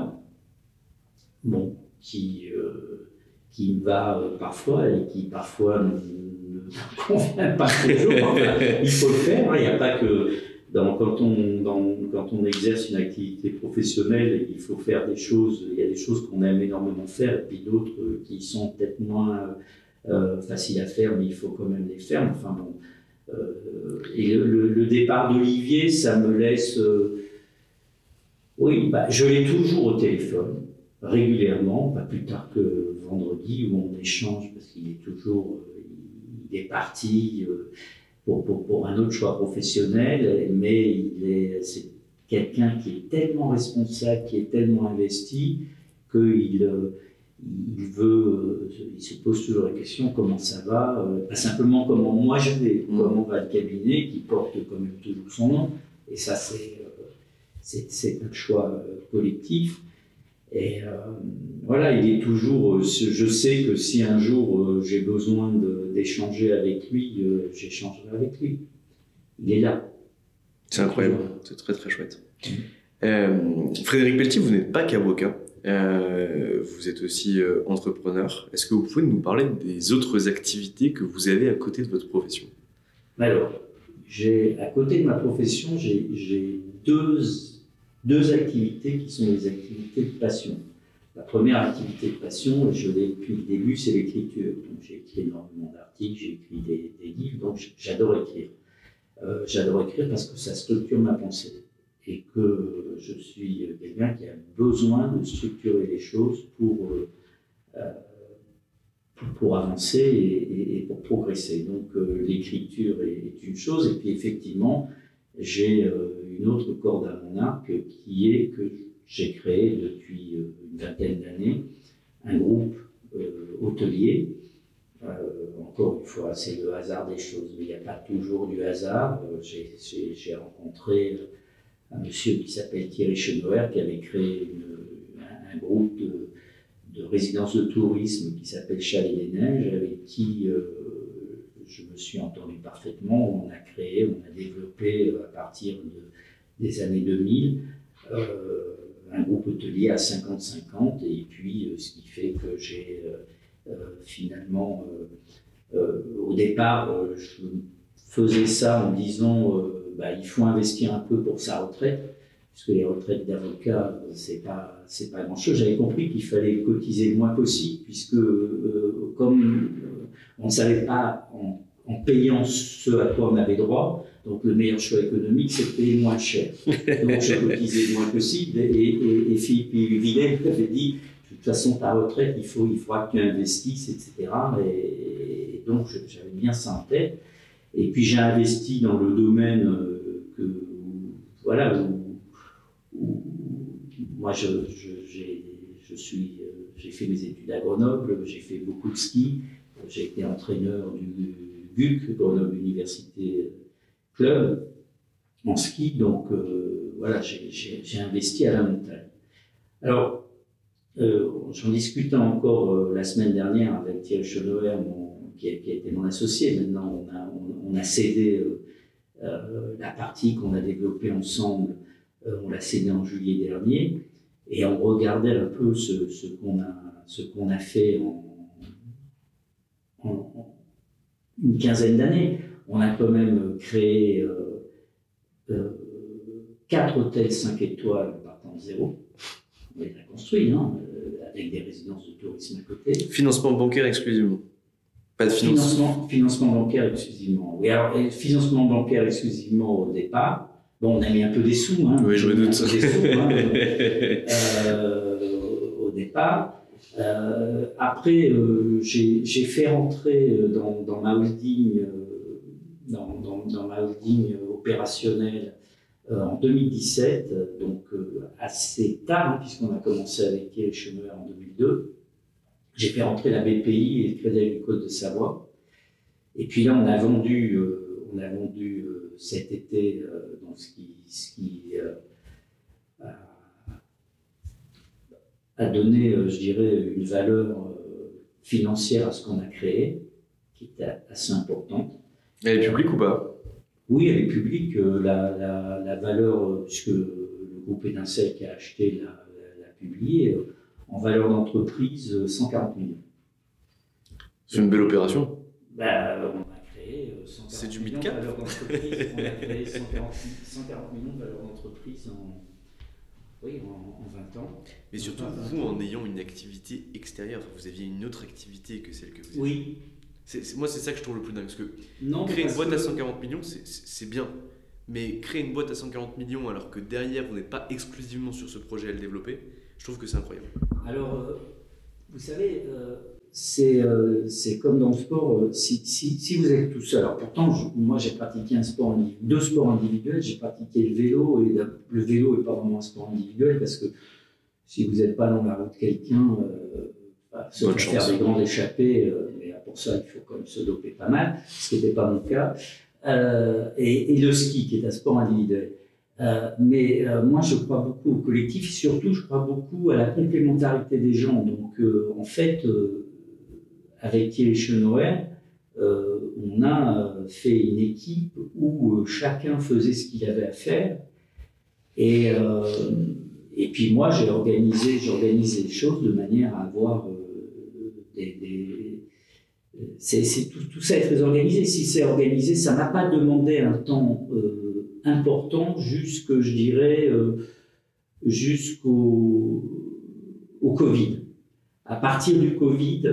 Speaker 3: bon, qui, euh, qui va euh, parfois et qui parfois ne, convient pas toujours. il faut le faire, hein. il n'y a pas que. Quand, on, quand on exerce une activité professionnelle, il faut faire des choses, il y a des choses qu'on aime énormément faire et puis d'autres qui sont peut-être moins euh, faciles à faire, mais il faut quand même les faire. Enfin bon. et le, départ d'Olivier, ça me laisse. oui, bah, je l'ai toujours au téléphone régulièrement, pas plus tard que vendredi, où on échange, parce qu'il est toujours, euh, il est parti euh, pour, pour, pour, un autre choix professionnel, mais il est, c'est quelqu'un qui est tellement responsable, qui est tellement investi, qu'il euh, il veut, il se pose toujours la question comment ça va, pas simplement comment moi je vais, mm. comment va le cabinet qui porte quand même toujours son nom, et ça c'est, c'est, c'est un choix collectif. Et euh, voilà, il est toujours. Euh, je sais que si un jour euh, j'ai besoin d'échanger avec lui, j'échangerai avec lui. Il est là.
Speaker 2: C'est incroyable, c'est très très chouette. Frédéric Pelletier, vous n'êtes pas qu'avocat, vous êtes aussi entrepreneur. Est-ce que vous pouvez nous parler des autres activités que vous avez à côté de votre profession?
Speaker 3: Alors, à côté de ma profession, j'ai deux deux activités qui sont des activités de passion. La première activité de passion, je l'ai depuis le début, c'est l'écriture. Donc j'ai écrit énormément d'articles, j'ai écrit des, livres, donc j'adore écrire. Euh, j'adore écrire parce que ça structure ma pensée et que je suis quelqu'un qui a besoin de structurer les choses pour, euh, euh, pour, avancer et, pour progresser. Donc l'écriture est, une chose et puis effectivement, j'ai une autre corde à mon arc qui est que j'ai créé depuis euh, une vingtaine d'années un groupe euh, hôtelier. Euh, encore une fois, c'est le hasard des choses, mais il n'y a pas toujours du hasard. j'ai rencontré un monsieur qui s'appelle Thierry Chenauer qui avait créé un, groupe de, de résidence de tourisme qui s'appelle Chalet des Neiges, avec qui je me suis entendu parfaitement. On a créé, on a développé à partir de des années 2000, euh, un groupe hôtelier à 50-50, et puis euh, ce qui fait que j'ai euh, finalement, au départ, je faisais ça en disant bah, il faut investir un peu pour sa retraite, puisque les retraites d'avocats, c'est pas, c'est pas grand chose. J'avais compris qu'il fallait cotiser le moins possible, puisque comme on ne savait pas en, en, payant ce à quoi on avait droit, donc le meilleur choix économique, c'est de payer moins cher. Donc j'ai cotisé le moins possible. Et, et, et Philippe Villet avait dit, de toute façon, ta retraite, il, faut, il faudra que tu investisses, etc. Et, donc j'avais bien ça en tête. Et puis j'ai investi dans le domaine euh, que, voilà, où, moi je, je, suis, euh, j'ai fait mes études à Grenoble, j'ai fait beaucoup de ski, j'ai été entraîneur du GUC, Grenoble Université club en ski, donc euh, voilà, j'ai investi à la montagne. Alors, euh, j'en discutais encore euh, la semaine dernière avec Thierry Chenauer, qui, a, été mon associé. Maintenant, on a, cédé la partie qu'on a développée ensemble, on l'a cédé en juillet dernier, et on regardait un peu ce, qu'on a, a fait en, en une quinzaine d'années on a quand même créé euh, euh, quatre hôtels 5 étoiles partant de zéro. On les a construits, hein, avec des résidences de tourisme à côté.
Speaker 2: Financement bancaire exclusivement
Speaker 3: Pas de financement Financement, bancaire exclusivement. Oui, alors, financement bancaire exclusivement au départ. Bon, on a mis un peu des sous. Hein,
Speaker 2: oui, je me doute.
Speaker 3: Des sous, hein, euh, au départ. Euh, après, euh, j'ai fait rentrer dans, dans ma holding, dans, ma holding opérationnelle en 2017, donc assez tard, hein, puisqu'on a commencé avec les chemins en 2002. J'ai fait rentrer la BPI et le Crédit Agricole de Savoie. Et puis là, on a vendu, on a vendu cet été donc ce qui, ce qui a donné, euh, je dirais, une valeur euh, financière à ce qu'on a créé, qui était assez importante.
Speaker 2: Elle est publique ou pas?
Speaker 3: Oui, elle est publique. Euh, la, la, valeur, puisque le groupe Étincelle qui a acheté l'a publié, en valeur d'entreprise, 140 millions.
Speaker 2: C'est une belle opération
Speaker 3: ben, On a créé
Speaker 2: 140 millions de valeur
Speaker 3: d'entreprise. on a créé 140, 140 millions de valeur d'entreprise en oui, en, 20 ans.
Speaker 2: Mais surtout, vous, en ayant une activité extérieure, vous aviez une autre activité que celle que vous avez.
Speaker 3: Oui.
Speaker 2: moi, c'est ça que je trouve le plus dingue. Parce que créer une boîte à 140 millions, c'est bien. Mais créer une boîte à 140 millions alors que derrière, vous n'êtes pas exclusivement sur ce projet à le développer, je trouve que c'est incroyable.
Speaker 3: Alors, euh, vous savez, euh, euh, c'est comme dans le sport, euh, si, si, si, vous êtes tout seul. Alors pourtant, moi j'ai pratiqué un sport, deux sports individuels, j'ai pratiqué le vélo, et le vélo n'est pas vraiment un sport individuel parce que si vous n'êtes pas dans la route de quelqu'un, euh, bah, faire des grandes échappées, euh, mais pour ça il faut quand même se doper pas mal, ce qui n'était pas mon cas, et, et, le ski qui est un sport individuel. mais moi, je crois beaucoup au collectif, surtout, je crois beaucoup à la complémentarité des gens. Donc, en fait, avec Thierry Chenauer, euh, on a euh, fait une équipe où euh, chacun faisait ce qu'il avait à faire. Et, et puis moi, j'ai organisé, organisé les choses de manière à avoir des, c'est, tout, tout, ça est très organisé. Si c'est organisé, ça n'a pas demandé un temps important jusque, je dirais, jusqu'au au Covid. À partir du Covid,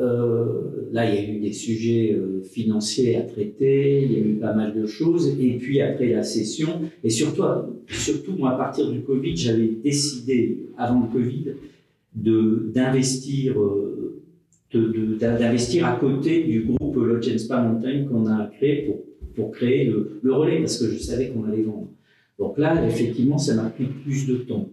Speaker 3: euh, là, il y a eu des sujets euh, financiers à traiter, il y a eu pas mal de choses. Et puis après la session, et surtout, surtout moi, à partir du Covid, j'avais décidé, avant le Covid, d'investir euh, d'investir à côté du groupe Lodge Spa Mountain qu'on a créé pour, pour créer le, le, relais, parce que je savais qu'on allait vendre. Donc là, effectivement, ça m'a pris plus de temps.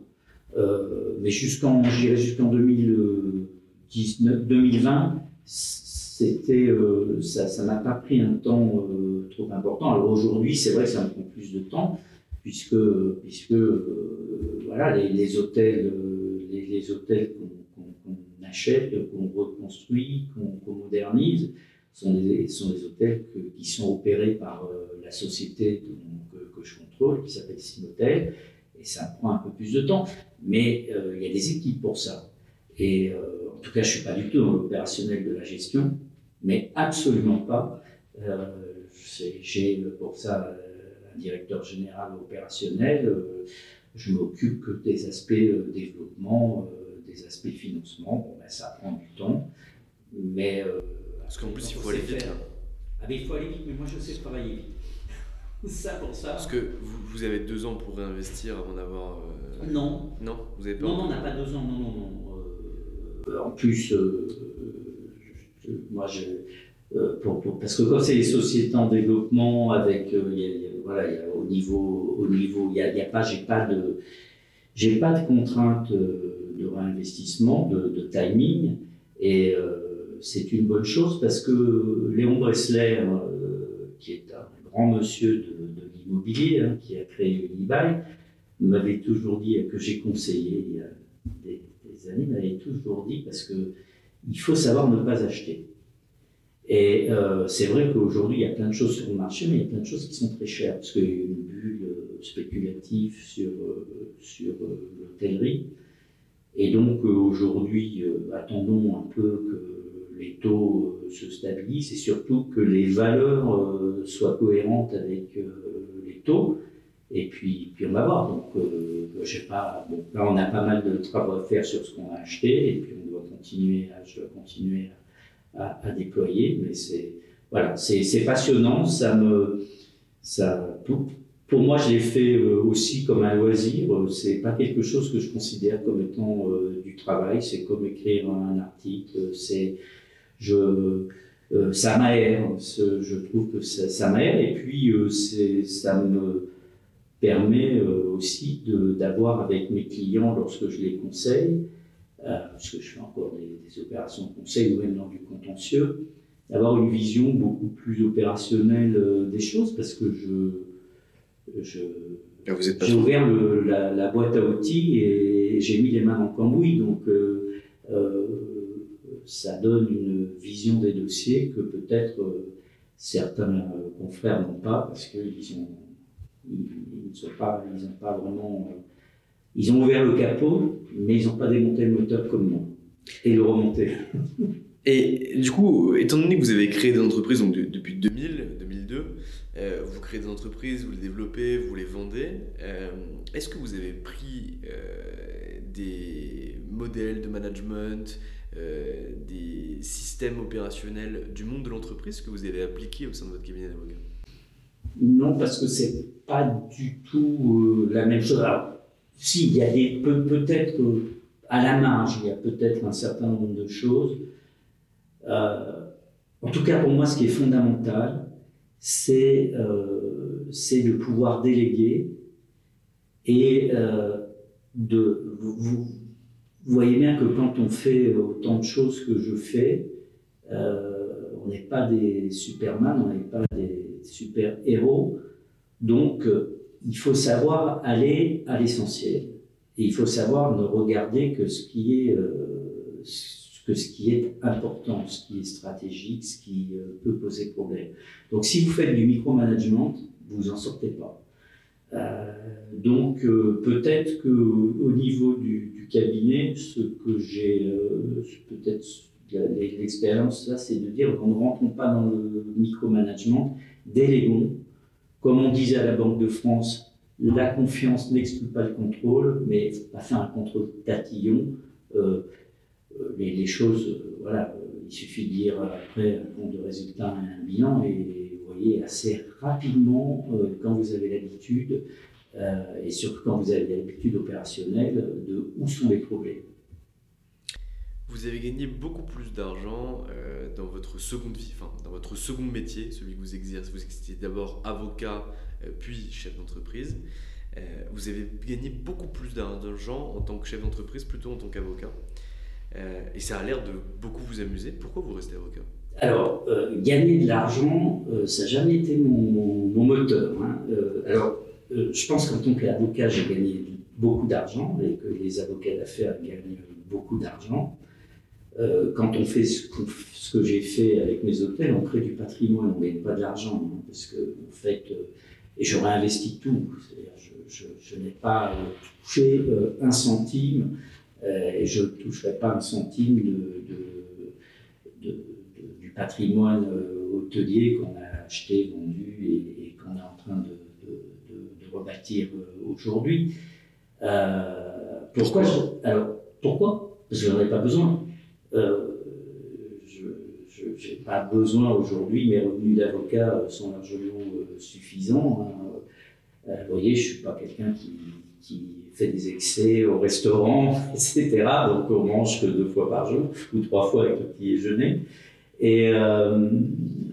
Speaker 3: mais jusqu'en, jusqu'en 2000 2020, c'était, euh, ça n'a pas pris un temps euh, trop important. Alors aujourd'hui, c'est vrai que ça me prend plus de temps, puisque, puisque euh, voilà, les, hôtels, les, hôtels qu'on achète, qu'on reconstruit, qu'on modernise, sont des, sont des hôtels qui sont opérés par la société que, que, je contrôle, qui s'appelle Simotel, et ça prend un peu plus de temps. Mais il y a des équipes pour ça. Et en tout cas, je ne suis pas du tout dans l'opérationnel de la gestion, mais absolument pas. Euh, j'ai pour ça euh, un directeur général opérationnel. Euh, je m'occupe que des aspects développement, des aspects financement. Bon, ben, ça prend du temps, mais.
Speaker 2: Parce qu'en plus, il faut aller vite. Hein.
Speaker 3: Ah, mais il faut aller vite, mais moi, je sais travailler vite. ça pour ça.
Speaker 2: Parce que vous, vous, avez deux ans pour réinvestir avant d'avoir.
Speaker 3: Non.
Speaker 2: Non, vous avez pas.
Speaker 3: Non, non, on n'a pas deux ans. Non, non, non. Euh, en plus, euh, moi, je, euh, parce que quand c'est les sociétés en développement, avec, voilà, au niveau, au niveau, il a, y a, pas, j'ai pas de, j'ai pas de contrainte de réinvestissement, de, timing, et c'est une bonne chose parce que Léon Bressler, qui est un grand monsieur de, l'immobilier, hein, qui a créé Unibail, m'avait toujours dit que j'ai conseillé y amis m'avaient toujours dit parce que il faut savoir ne pas acheter. Et euh, c'est vrai qu'aujourd'hui, il y a plein de choses sur le marché, mais il y a plein de choses qui sont très chères, parce qu'il y a une bulle euh, spéculative sur, euh, sur l'hôtellerie. Et donc aujourd'hui, attendons un peu que les taux se stabilisent et surtout que les valeurs soient cohérentes avec les taux. Et puis, puis on va voir. Donc, euh, pas. Bon, là, on a pas mal de travaux à faire sur ce qu'on a acheté, et puis on doit continuer à, je dois à, à, déployer. Mais c'est voilà, c'est passionnant. Ça me, ça, pour moi, je l'ai fait euh, aussi comme un loisir. C'est pas quelque chose que je considère comme étant euh, du travail. C'est comme écrire un article. C'est, je, ça m'aère. Je trouve que ça, ça m'aère. Et puis, ça me permet aussi d'avoir avec mes clients, lorsque je les conseille, parce que je fais encore des, des opérations de conseil ou même dans du contentieux, d'avoir une vision beaucoup plus opérationnelle des choses, parce que je j'ai ouvert la, boîte à outils et j'ai mis les mains le cambouis. Donc, euh, euh, ça donne une vision des dossiers que peut-être euh, certains confrères n'ont pas parce qu'ils ont, ils, sont pas, pas vraiment. ils ont ouvert le capot, mais ils n'ont pas démonté le moteur comme moi et le remonté.
Speaker 2: Et du coup, étant donné que vous avez créé des entreprises donc, depuis 2000, 2002, euh, vous créez des entreprises, vous les développez, vous les vendez, euh, est-ce que vous avez pris euh, des modèles de management, des systèmes opérationnels du monde de l'entreprise que vous avez appliqués au sein de votre cabinet d'avocat?
Speaker 3: Non, parce que c'est pas du tout la même chose. Alors, si, il y a des, peut-être à la marge, il y a peut-être un certain nombre de choses euh, en tout cas, pour moi, ce qui est fondamental, c'est euh, de pouvoir déléguer et euh, de. Vous, voyez bien que quand on fait autant de choses que je fais, on n'est pas des Superman, on n'est pas des super-héros. Donc, il faut savoir aller à l'essentiel. Et il faut savoir ne regarder que ce qui est que ce qui est important, ce qui est stratégique, ce qui euh, peut poser problème. Donc si vous faites du micromanagement, vous n'en sortez pas. Euh, donc euh, peut-être que au niveau du, cabinet, ce que j'ai peut-être l'expérience c'est de dire qu'on ne rentrons pas dans le micromanagement, déléguons. Comme on disait à la Banque de France, la confiance n'exclut pas le contrôle, mais il faut pas faire un contrôle tatillon. Euh, les, choses, euh, voilà, euh, il suffit de lire après un compte de résultats et un bilan et vous voyez assez rapidement, quand vous avez l'habitude, et surtout quand vous avez l'habitude opérationnelle, de où sont les problèmes.
Speaker 2: Vous avez gagné beaucoup plus d'argent dans votre seconde vie, enfin dans votre second métier, celui que vous exercez. Vous étiez d'abord avocat, puis chef d'entreprise. vous avez gagné beaucoup plus d'argent en tant que chef d'entreprise plutôt en tant qu'avocat. Euh, et ça a l'air de beaucoup vous amuser. Pourquoi vous restez avocat?
Speaker 3: Alors, euh, gagner de l'argent, euh, ça n'a jamais été mon, moteur. Hein. alors, je pense qu'en tant qu'avocat, j'ai gagné beaucoup d'argent et que les avocats d'affaires gagnent beaucoup d'argent. Quand on fait ce, que j'ai fait avec mes hôtels, on crée du patrimoine, on ne gagne pas de l'argent. Hein, parce que, en fait, et je réinvestis tout. Je, je n'ai pas touché un centime euh, et je ne toucherai pas un centime de, du patrimoine euh, hôtelier qu'on a acheté, vendu et, qu'on est en train de, rebâtir euh, aujourd'hui. pourquoi Alors, pourquoi? Parce que je n'en ai pas besoin. Je n'ai pas besoin aujourd'hui, mes revenus d'avocat sont largement suffisants. Hein. vous voyez, je ne suis pas quelqu'un qui, qui fait des excès au restaurant, etc. Donc on mange que deux fois par jour ou trois fois avec le petit déjeuner. Et, euh,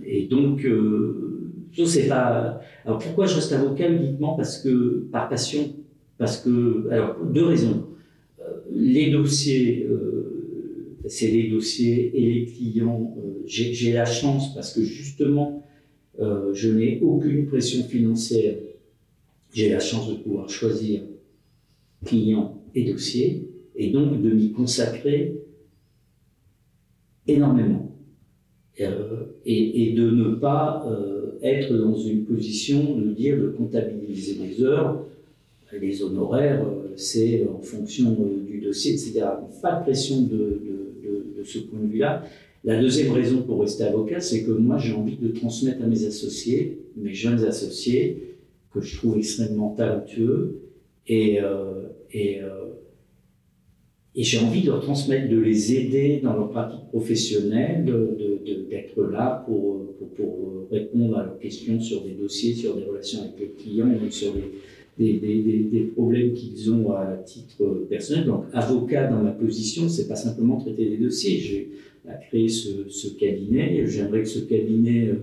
Speaker 3: et donc, euh, je sais pas. Alors pourquoi je reste avocat uniquement Parce que par passion? Parce que, alors deux raisons. Euh, les dossiers, c'est les dossiers et les clients. J'ai la chance parce que justement, je n'ai aucune pression financière. J'ai la chance de pouvoir choisir clients et dossiers, et donc de m'y consacrer énormément. Euh, et, de ne pas euh, être dans une position de dire de comptabiliser les heures, les honoraires, euh, c'est en fonction du dossier, etc. Pas de pression de, de ce point de vue-là. La deuxième raison pour rester avocat, c'est que moi j'ai envie de transmettre à mes associés, mes jeunes associés, que je trouve extrêmement talentueux, et, euh, euh, et j'ai envie de leur transmettre, de les aider dans leur pratique professionnelle, d'être là pour, pour, répondre à leurs questions sur des dossiers, sur des relations avec les clients, sur des, des, problèmes qu'ils ont à titre personnel. Donc, avocat dans ma position, c'est pas simplement traiter des dossiers. J'ai créé ce, ce cabinet. J'aimerais que ce cabinet euh,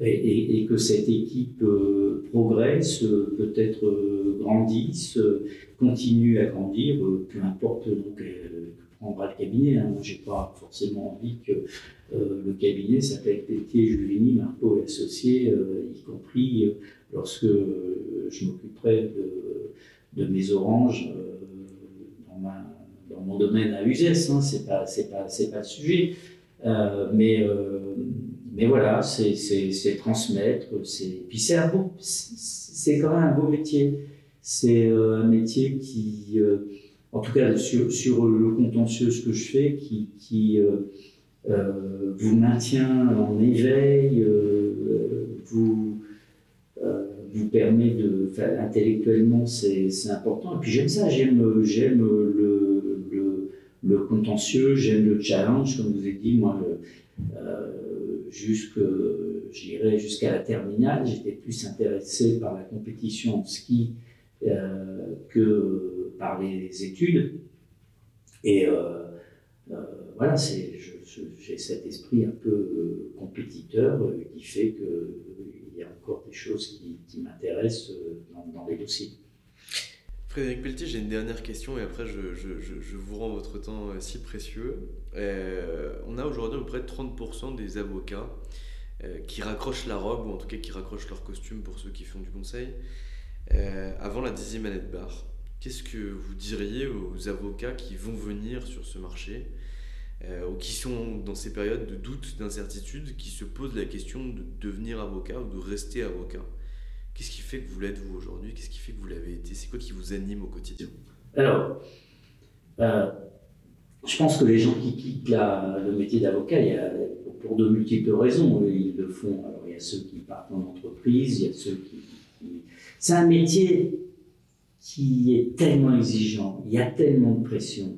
Speaker 3: et, que cette équipe euh, progresse, euh, peut-être euh, grandisse, continue à grandir, peu importe donc prendra le cabinet. Hein. Moi, j'ai pas forcément envie que le cabinet s'appelle Pelletier, Juvigny, Marco et Associés, y compris lorsque je m'occuperai de, mes oranges dans, ma, dans, mon domaine à Uzès. Hein. C'est pas, pas, pas le sujet. mais mais voilà, c'est transmettre. Puis c'est quand même un beau métier. C'est euh, un métier qui, euh, en tout cas sur, le contentieux, ce que je fais, qui, qui euh, vous maintient en éveil, vous, vous permet de. intellectuellement, c'est important. Et puis j'aime ça, j'aime le, le, le, contentieux, j'aime le challenge, comme vous avez dit, moi jusque, jusqu'à la terminale, j'étais plus intéressé par la compétition en ski euh, que par les études. Et euh, euh, voilà, c'est, j'ai cet esprit un peu compétiteur qui fait qu'il y a encore des choses qui, m'intéressent dans, dans les dossiers.
Speaker 2: Frédéric Pelletier, j'ai une dernière question et après je, vous rends votre temps euh, si précieux. Euh, on a aujourd'hui à peu près 30% des avocats euh, qui raccrochent la robe ou en tout cas qui raccrochent leur costume pour ceux qui font du conseil avant la dixième année de barre. Qu'est-ce que vous diriez aux avocats qui vont venir sur ce marché? Ou qui sont dans ces périodes de doute, d'incertitude, qui se posent la question de devenir avocat ou de rester avocat Qu'est-ce qui fait que vous l'êtes vous aujourd'hui? Qu'est-ce qui fait que vous l'avez été? C'est quoi qui vous anime au quotidien?
Speaker 3: Alors, euh, je pense que les gens qui quittent le métier d'avocat, il y a, pour de multiples raisons, ils le font. Alors, il y a ceux qui partent en entreprise, il y a ceux qui. C'est un métier qui est tellement exigeant, il y a tellement de pression.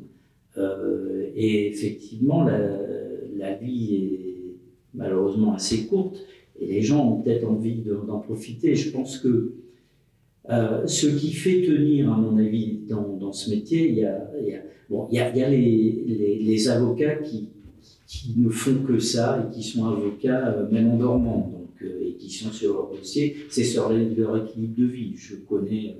Speaker 3: Euh, et effectivement, la, vie est malheureusement assez courte et les gens ont peut-être envie d'en profiter. Je pense que euh, ce qui fait tenir, à mon avis, dans, ce métier, il y a, bon, il y a, les, les, les, avocats qui, ne font que ça et qui sont avocats euh, même en dormant, donc, et qui sont sur leur dossier. C'est sur leur équilibre de vie. Je connais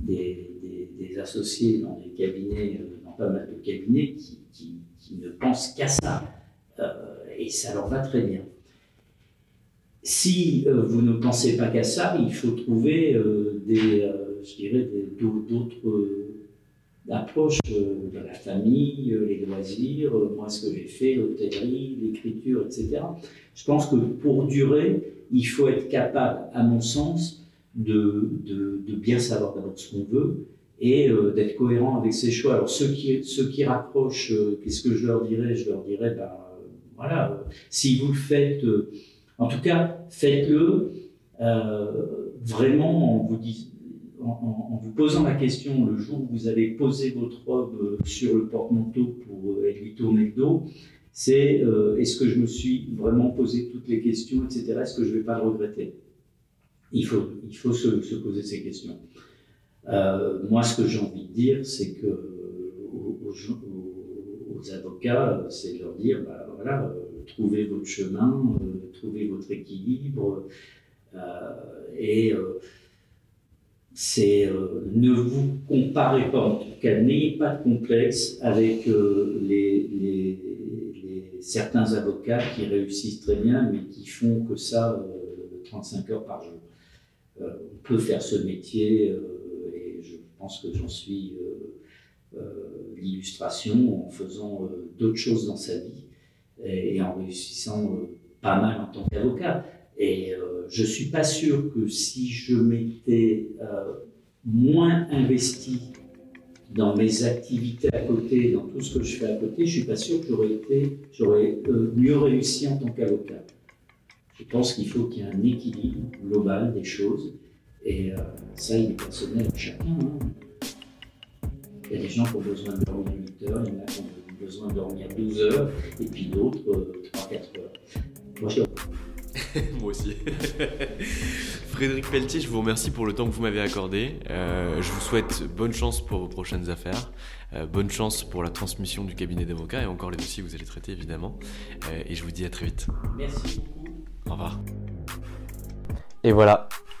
Speaker 3: des, des, associés dans des cabinets, pas mal de cabinets, qui, ne pensent qu'à ça. et ça leur va très bien. Si euh, vous ne pensez pas qu'à ça, il faut trouver euh, des, euh, je dirais, d'autres approches de la famille, les loisirs, moi ce que j'ai fait, l'hôtellerie, l'écriture, etc. Je pense que pour durer, il faut être capable, à mon sens, de, de bien savoir d'abord ce qu'on veut et d'être cohérent avec ses choix. Alors ceux qui, ceux qui raccrochent, qu'est-ce que je leur dirais? Je leur dirais, ben voilà, si vous le faites en tout cas, faites-le euh, vraiment en vous, en, vous, posant la question le jour où vous avez posé votre robe euh, sur le porte-manteau pour euh, lui tourner le dos. C'est est-ce que je me suis vraiment posé toutes les questions, etc. Est-ce que je ne vais pas le regretter? Il faut, il faut se, se poser ces questions. Moi, ce que j'ai envie de dire, c'est que aux, aux, avocats, c'est de leur dire, bah, voilà, trouvez votre chemin, euh, trouvez votre équilibre. Euh, et euh, c'est ne vous comparez pas, en tout cas, n'ayez pas de complexe avec les, certains avocats qui réussissent très bien, mais qui font que ça 35 heures par jour. on peut faire ce métier, pense que j'en suis l'illustration en faisant d'autres choses dans sa vie et, en réussissant euh, pas mal en tant qu'avocat. Et euh, je ne suis pas sûr que si je m'étais euh, moins investi dans mes activités à côté, dans tout ce que je fais à côté, je ne suis pas sûr que j'aurais été, j'aurais mieux réussi en tant qu'avocat. Je pense qu'il faut qu'il y ait un équilibre global des choses, et ça, il est personnel à chacun. Hein. Il y a des gens qui ont besoin de dormir 8 heures, il y en a qui ont besoin de dormir 12 heures, et puis d'autres 3-4 heures. Moi, je
Speaker 4: Moi aussi. Frédéric Pelletier, je vous remercie pour le temps que vous m'avez accordé. Euh, je vous souhaite bonne chance pour vos prochaines affaires, euh, bonne chance pour la transmission du cabinet d'avocats et encore les dossiers que vous allez traiter évidemment. Euh, et je vous dis à très vite.
Speaker 3: Merci beaucoup.
Speaker 4: Au revoir.
Speaker 2: Et voilà,